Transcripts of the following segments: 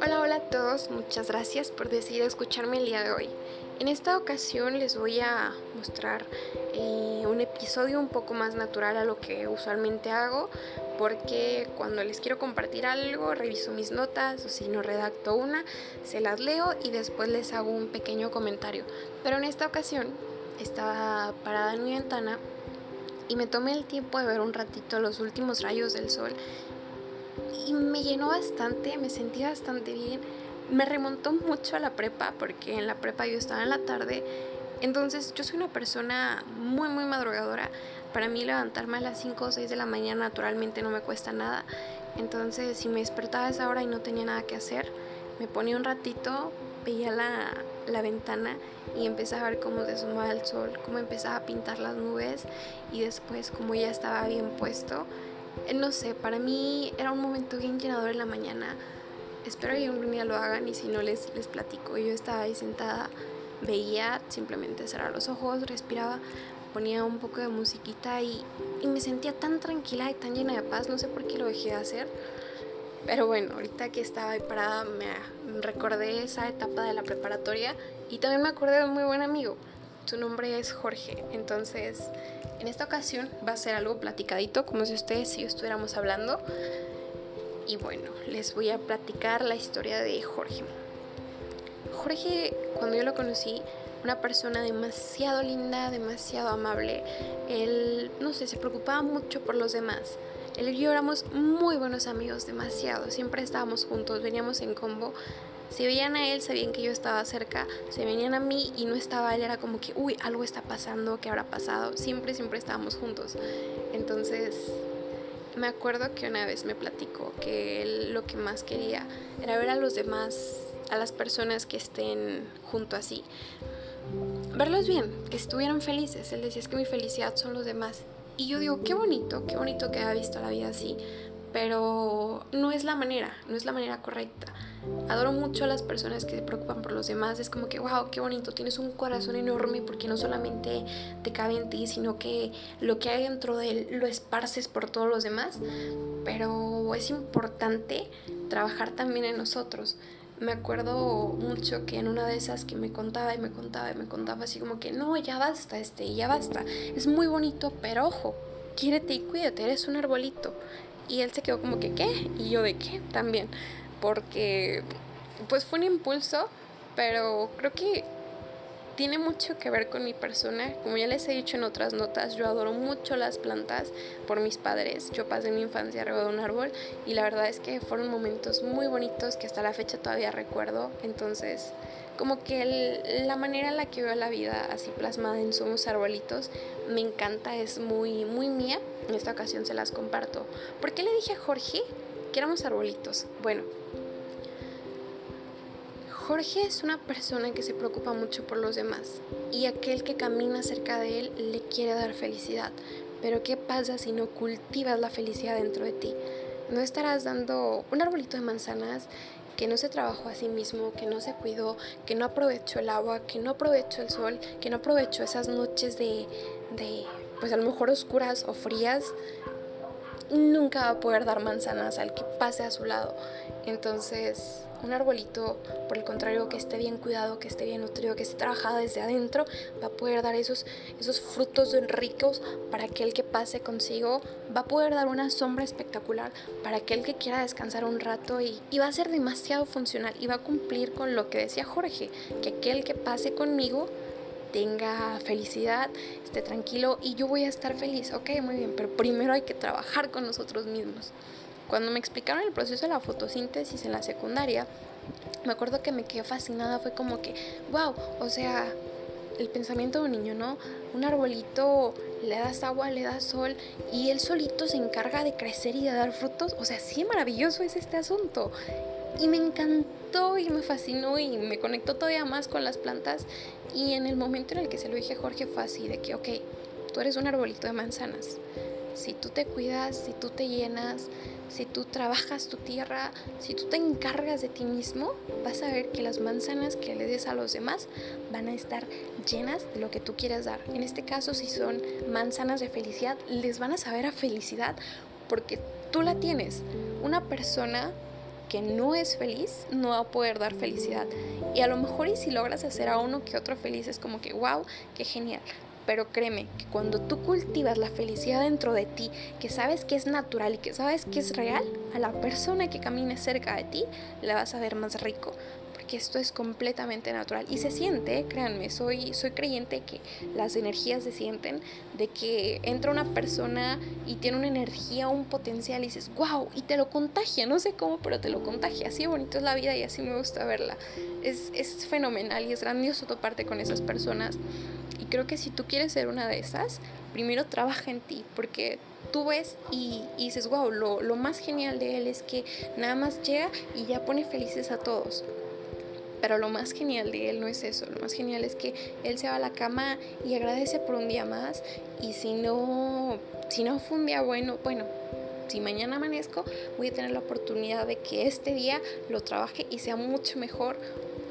Hola, hola a todos, muchas gracias por decidir escucharme el día de hoy. En esta ocasión les voy a mostrar eh, un episodio un poco más natural a lo que usualmente hago, porque cuando les quiero compartir algo, reviso mis notas o si no redacto una, se las leo y después les hago un pequeño comentario. Pero en esta ocasión estaba parada en mi ventana y me tomé el tiempo de ver un ratito los últimos rayos del sol y me llenó bastante, me sentí bastante bien me remontó mucho a la prepa, porque en la prepa yo estaba en la tarde. Entonces yo soy una persona muy, muy madrugadora. Para mí levantarme a las 5 o 6 de la mañana naturalmente no me cuesta nada. Entonces si me despertaba a esa hora y no tenía nada que hacer, me ponía un ratito, veía la, la ventana y empezaba a ver cómo desumaba el sol, cómo empezaba a pintar las nubes y después como ya estaba bien puesto. Eh, no sé, para mí era un momento bien llenador en la mañana espero que un día lo hagan y si no les, les platico. Yo estaba ahí sentada, veía, simplemente cerrar los ojos, respiraba, ponía un poco de musiquita y, y me sentía tan tranquila y tan llena de paz, no sé por qué lo dejé de hacer. Pero bueno, ahorita que estaba ahí parada me recordé esa etapa de la preparatoria y también me acordé de un muy buen amigo. Su nombre es Jorge. Entonces, en esta ocasión va a ser algo platicadito, como si ustedes y yo estuviéramos hablando. Y bueno, les voy a platicar la historia de Jorge. Jorge, cuando yo lo conocí, una persona demasiado linda, demasiado amable. Él, no sé, se preocupaba mucho por los demás. Él y yo éramos muy buenos amigos, demasiado. Siempre estábamos juntos, veníamos en combo. Si veían a él, sabían que yo estaba cerca. Se venían a mí y no estaba él, era como que, uy, algo está pasando, ¿qué habrá pasado? Siempre, siempre estábamos juntos. Entonces, me acuerdo que una vez me platicó que él lo que más quería era ver a los demás, a las personas que estén junto así, verlos bien, que estuvieran felices. Él decía es que mi felicidad son los demás. Y yo digo, qué bonito, qué bonito que haya visto la vida así, pero no es la manera, no es la manera correcta. Adoro mucho a las personas que se preocupan por los demás. Es como que, wow, qué bonito, tienes un corazón enorme porque no solamente te cabe en ti, sino que lo que hay dentro de él lo esparces por todos los demás. Pero es importante trabajar también en nosotros. Me acuerdo mucho que en una de esas que me contaba y me contaba y me contaba así como que, no, ya basta, este, ya basta. Es muy bonito, pero ojo, quiérete y cuídate, eres un arbolito. Y él se quedó como que, ¿qué? Y yo de qué también porque pues fue un impulso, pero creo que tiene mucho que ver con mi persona. Como ya les he dicho en otras notas, yo adoro mucho las plantas por mis padres. Yo pasé mi infancia arriba de un árbol y la verdad es que fueron momentos muy bonitos que hasta la fecha todavía recuerdo. Entonces, como que la manera en la que veo la vida así plasmada en Somos Arbolitos me encanta, es muy, muy mía. En esta ocasión se las comparto. ¿Por qué le dije a Jorge que éramos arbolitos? Bueno, Jorge es una persona que se preocupa mucho por los demás y aquel que camina cerca de él le quiere dar felicidad. Pero ¿qué pasa si no cultivas la felicidad dentro de ti? No estarás dando un arbolito de manzanas que no se trabajó a sí mismo, que no se cuidó, que no aprovechó el agua, que no aprovechó el sol, que no aprovechó esas noches de, de pues a lo mejor oscuras o frías, nunca va a poder dar manzanas al que pase a su lado. Entonces, un arbolito, por el contrario, que esté bien cuidado, que esté bien nutrido, que esté trabajado desde adentro, va a poder dar esos, esos frutos ricos para aquel que pase consigo, va a poder dar una sombra espectacular para aquel que quiera descansar un rato y, y va a ser demasiado funcional y va a cumplir con lo que decía Jorge, que aquel que pase conmigo tenga felicidad, esté tranquilo y yo voy a estar feliz. Ok, muy bien, pero primero hay que trabajar con nosotros mismos. Cuando me explicaron el proceso de la fotosíntesis en la secundaria, me acuerdo que me quedé fascinada, fue como que, wow, o sea, el pensamiento de un niño, ¿no? Un arbolito le das agua, le das sol y él solito se encarga de crecer y de dar frutos. O sea, sí maravilloso es este asunto. Y me encantó y me fascinó y me conectó todavía más con las plantas. Y en el momento en el que se lo dije a Jorge fue así, de que, ok, tú eres un arbolito de manzanas. Si tú te cuidas, si tú te llenas, si tú trabajas tu tierra, si tú te encargas de ti mismo, vas a ver que las manzanas que le des a los demás van a estar llenas de lo que tú quieres dar. En este caso, si son manzanas de felicidad, les van a saber a felicidad porque tú la tienes. Una persona que no es feliz no va a poder dar felicidad. Y a lo mejor y si logras hacer a uno que otro feliz es como que, wow, qué genial. Pero créeme que cuando tú cultivas la felicidad dentro de ti, que sabes que es natural y que sabes que es real, a la persona que camine cerca de ti la vas a ver más rico que esto es completamente natural y se siente, créanme, soy, soy creyente que las energías se sienten, de que entra una persona y tiene una energía, un potencial y dices, wow, y te lo contagia, no sé cómo, pero te lo contagia, así bonito es la vida y así me gusta verla. Es, es fenomenal y es grandioso toparte con esas personas y creo que si tú quieres ser una de esas, primero trabaja en ti, porque tú ves y, y dices, wow, lo, lo, más genial de él es que nada más llega y ya pone felices a todos. Pero lo más genial de él no es eso, lo más genial es que él se va a la cama y agradece por un día más y si no, si no fue un día bueno, bueno, si mañana amanezco, voy a tener la oportunidad de que este día lo trabaje y sea mucho mejor.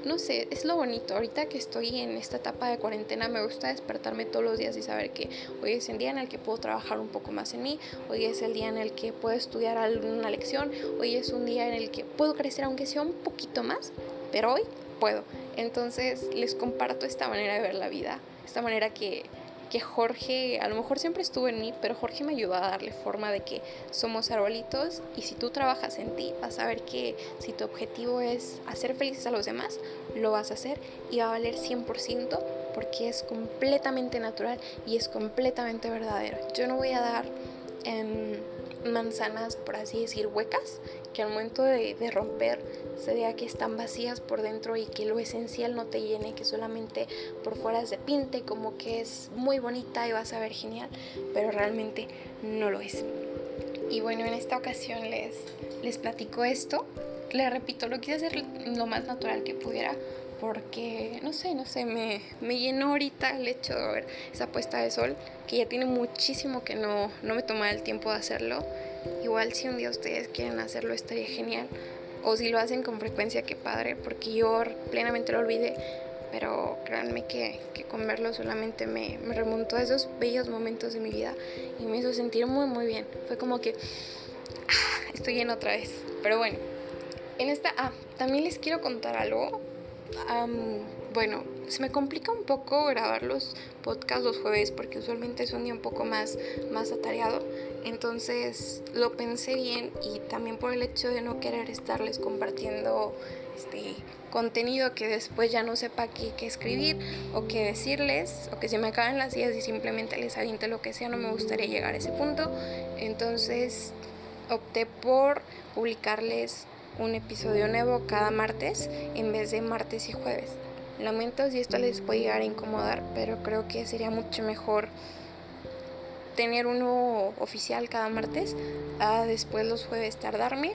No sé, es lo bonito. Ahorita que estoy en esta etapa de cuarentena, me gusta despertarme todos los días y saber que hoy es el día en el que puedo trabajar un poco más en mí, hoy es el día en el que puedo estudiar alguna lección, hoy es un día en el que puedo crecer aunque sea un poquito más, pero hoy puedo. Entonces les comparto esta manera de ver la vida, esta manera que, que Jorge, a lo mejor siempre estuvo en mí, pero Jorge me ayudó a darle forma de que somos arbolitos y si tú trabajas en ti, vas a ver que si tu objetivo es hacer felices a los demás, lo vas a hacer y va a valer 100% porque es completamente natural y es completamente verdadero. Yo no voy a dar... Manzanas, por así decir, huecas, que al momento de, romper se vea que están vacías por dentro y que lo esencial no te llene, que solamente por fuera se pinte como que es muy bonita y vas a ver genial, pero realmente no lo es. Y bueno, en esta ocasión les, les platico esto. Les repito, lo quise hacer lo más natural que pudiera porque, no sé, no sé, me, me, llenó ahorita el hecho de ver esa puesta de sol, que ya tiene muchísimo que no, no me tomaba el tiempo de hacerlo. Igual si un día ustedes quieren hacerlo estaría genial, o si lo hacen con frecuencia, qué padre, porque yo plenamente lo olvidé, pero créanme que, que con verlo solamente me, me remontó a esos bellos momentos de mi vida y me hizo sentir muy, muy bien. Fue como que ah, estoy en otra vez. Pero bueno, en esta... Ah, también les quiero contar algo bueno, se me complica un poco grabar los podcasts los jueves porque usualmente es un día un poco más, más atareado. Entonces lo pensé bien y también por el hecho de no querer estarles compartiendo este contenido que después ya no sepa qué, qué escribir o qué decirles o que se me acaben las ideas y simplemente les aviente lo que sea, no me gustaría llegar a ese punto. Entonces opté por publicarles un episodio nuevo cada martes en vez de martes y jueves. Lamento si esto les puede llegar a incomodar, pero creo que sería mucho mejor tener uno oficial cada martes a después los jueves tardarme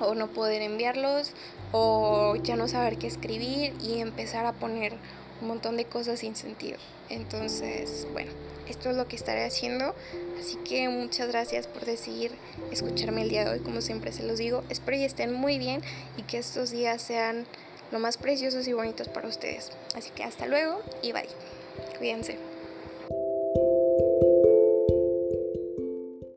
o no poder enviarlos o ya no saber qué escribir y empezar a poner un montón de cosas sin sentido. Entonces, bueno, esto es lo que estaré haciendo. Así que muchas gracias por decidir escucharme el día de hoy. Como siempre se los digo, espero y estén muy bien y que estos días sean lo más preciosos y bonitos para ustedes. Así que hasta luego y bye. Cuídense.